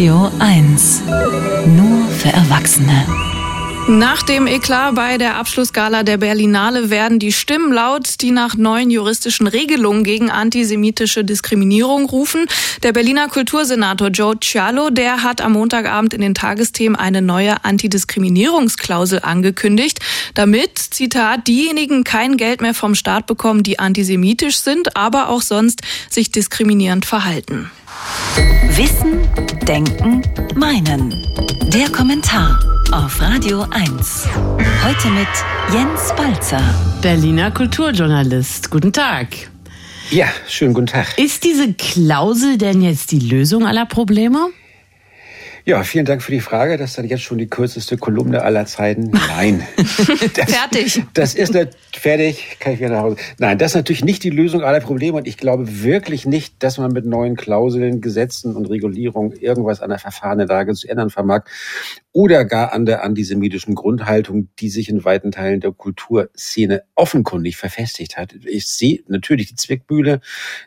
Radio 1. Nur für Erwachsene. Nach dem Eklat bei der Abschlussgala der Berlinale werden die Stimmen laut, die nach neuen juristischen Regelungen gegen antisemitische Diskriminierung rufen. Der Berliner Kultursenator Joe Cialo, der hat am Montagabend in den Tagesthemen eine neue Antidiskriminierungsklausel angekündigt, damit, Zitat, diejenigen kein Geld mehr vom Staat bekommen, die antisemitisch sind, aber auch sonst sich diskriminierend verhalten. Wissen, Denken, Meinen. Der Kommentar auf Radio 1. Heute mit Jens Balzer. Berliner Kulturjournalist. Guten Tag. Ja, schönen guten Tag. Ist diese Klausel denn jetzt die Lösung aller Probleme? Ja, vielen Dank für die Frage. Das ist dann jetzt schon die kürzeste Kolumne aller Zeiten. Nein. Das, fertig. Das ist nicht fertig. Kann ich wieder nach Hause. Nein, das ist natürlich nicht die Lösung aller Probleme. Und ich glaube wirklich nicht, dass man mit neuen Klauseln, Gesetzen und Regulierungen irgendwas an der Verfahrenenlage zu ändern vermag oder gar an der antisemitischen Grundhaltung, die sich in weiten Teilen der Kulturszene offenkundig verfestigt hat. Ich sehe natürlich die Zwickmühle,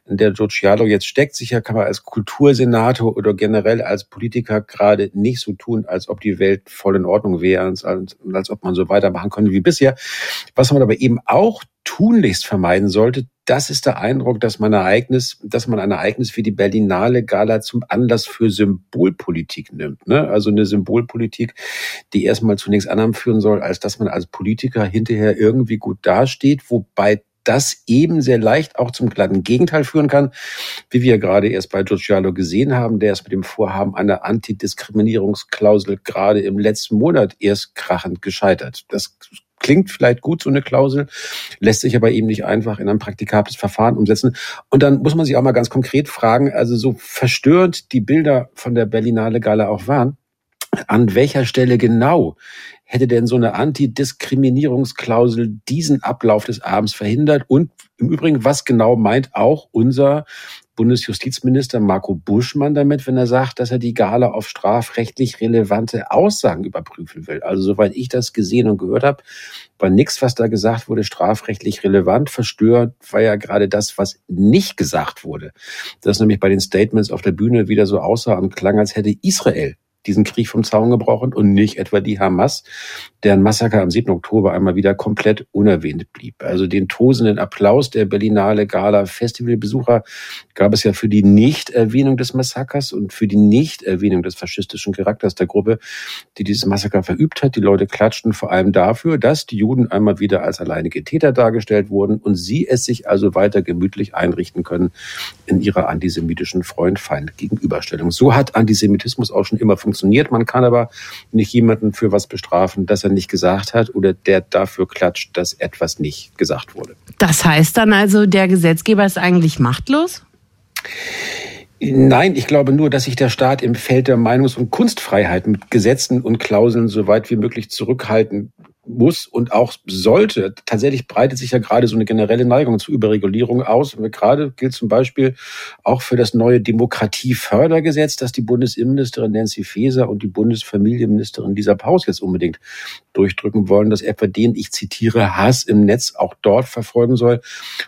in der Giugiaro jetzt steckt. Sicher kann man als Kultursenator oder generell als Politiker gerade nicht so tun, als ob die Welt voll in Ordnung wäre und als, als ob man so weitermachen könnte wie bisher. Was man aber eben auch tunlichst vermeiden sollte, das ist der Eindruck, dass man, Ereignis, dass man ein Ereignis wie die Berlinale Gala zum Anlass für Symbolpolitik nimmt. Ne? Also eine Symbolpolitik, die erstmal zu nichts führen soll, als dass man als Politiker hinterher irgendwie gut dasteht, wobei das eben sehr leicht auch zum glatten Gegenteil führen kann, wie wir gerade erst bei Giugiaro gesehen haben, der ist mit dem Vorhaben einer Antidiskriminierungsklausel gerade im letzten Monat erst krachend gescheitert. Das klingt vielleicht gut, so eine Klausel, lässt sich aber eben nicht einfach in ein praktikables Verfahren umsetzen. Und dann muss man sich auch mal ganz konkret fragen, also so verstörend die Bilder von der Berlinale Gala auch waren, an welcher Stelle genau hätte denn so eine Antidiskriminierungsklausel diesen Ablauf des Abends verhindert? Und im Übrigen, was genau meint auch unser Bundesjustizminister Marco Buschmann damit, wenn er sagt, dass er die Gala auf strafrechtlich relevante Aussagen überprüfen will? Also soweit ich das gesehen und gehört habe, war nichts, was da gesagt wurde, strafrechtlich relevant. Verstört war ja gerade das, was nicht gesagt wurde. Das nämlich bei den Statements auf der Bühne wieder so aussah und klang, als hätte Israel diesen Krieg vom Zaun gebrochen und nicht etwa die Hamas, deren Massaker am 7. Oktober einmal wieder komplett unerwähnt blieb. Also den tosenden Applaus der Berlinale Gala Festivalbesucher gab es ja für die Nichterwähnung des Massakers und für die Nichterwähnung des faschistischen Charakters der Gruppe, die dieses Massaker verübt hat. Die Leute klatschten vor allem dafür, dass die Juden einmal wieder als alleinige Täter dargestellt wurden und sie es sich also weiter gemütlich einrichten können in ihrer antisemitischen Freund-Feind-Gegenüberstellung. So hat Antisemitismus auch schon immer funktioniert funktioniert. Man kann aber nicht jemanden für was bestrafen, das er nicht gesagt hat oder der dafür klatscht, dass etwas nicht gesagt wurde. Das heißt dann also, der Gesetzgeber ist eigentlich machtlos? Nein, ich glaube nur, dass sich der Staat im Feld der Meinungs- und Kunstfreiheit mit Gesetzen und Klauseln so weit wie möglich zurückhalten muss und auch sollte. Tatsächlich breitet sich ja gerade so eine generelle Neigung zur Überregulierung aus. Gerade gilt zum Beispiel auch für das neue Demokratiefördergesetz, das die Bundesinnenministerin Nancy Faeser und die Bundesfamilienministerin Lisa Paus jetzt unbedingt durchdrücken wollen, dass etwa den, ich zitiere, Hass im Netz auch dort verfolgen soll,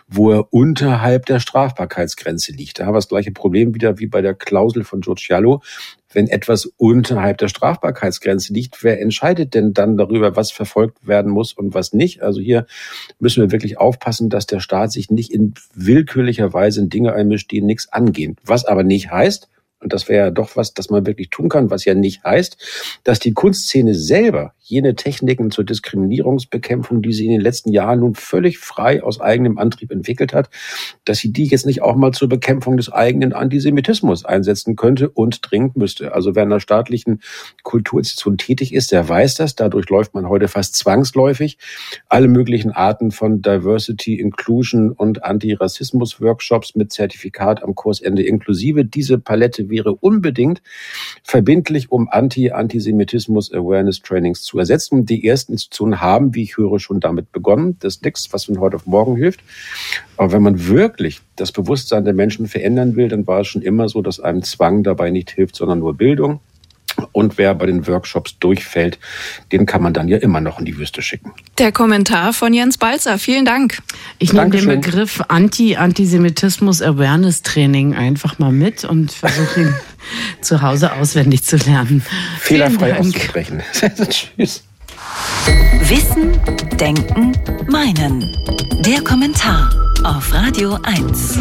wo er unterhalb der Strafbarkeitsgrenze liegt. Da haben wir das gleiche Problem wieder wie bei der Klausel von George Giallo wenn etwas unterhalb der Strafbarkeitsgrenze liegt, wer entscheidet denn dann darüber, was verfolgt werden muss und was nicht? Also hier müssen wir wirklich aufpassen, dass der Staat sich nicht in willkürlicher Weise in Dinge einmischt, die nichts angehen. Was aber nicht heißt, und das wäre ja doch was, das man wirklich tun kann, was ja nicht heißt, dass die Kunstszene selber jene Techniken zur Diskriminierungsbekämpfung, die sie in den letzten Jahren nun völlig frei aus eigenem Antrieb entwickelt hat, dass sie die jetzt nicht auch mal zur Bekämpfung des eigenen Antisemitismus einsetzen könnte und dringend müsste. Also wer in einer staatlichen Kulturinstitution tätig ist, der weiß das. Dadurch läuft man heute fast zwangsläufig alle möglichen Arten von Diversity, Inclusion und Antirassismus-Workshops mit Zertifikat am Kursende inklusive. Diese Palette wäre unbedingt verbindlich, um Anti-Antisemitismus-Awareness-Trainings zu ersetzen. Die ersten Institutionen haben, wie ich höre, schon damit begonnen. Das ist nichts, was von heute auf morgen hilft. Aber wenn man wirklich das Bewusstsein der Menschen verändern will, dann war es schon immer so, dass einem Zwang dabei nicht hilft, sondern nur Bildung. Und wer bei den Workshops durchfällt, den kann man dann ja immer noch in die Wüste schicken. Der Kommentar von Jens Balzer. Vielen Dank. Ich nehme den Begriff Anti-Antisemitismus-Awareness-Training einfach mal mit und versuche ihn zu Hause auswendig zu lernen. Fehlerfrei auszusprechen. Tschüss. Wissen, Denken, Meinen. Der Kommentar auf Radio 1.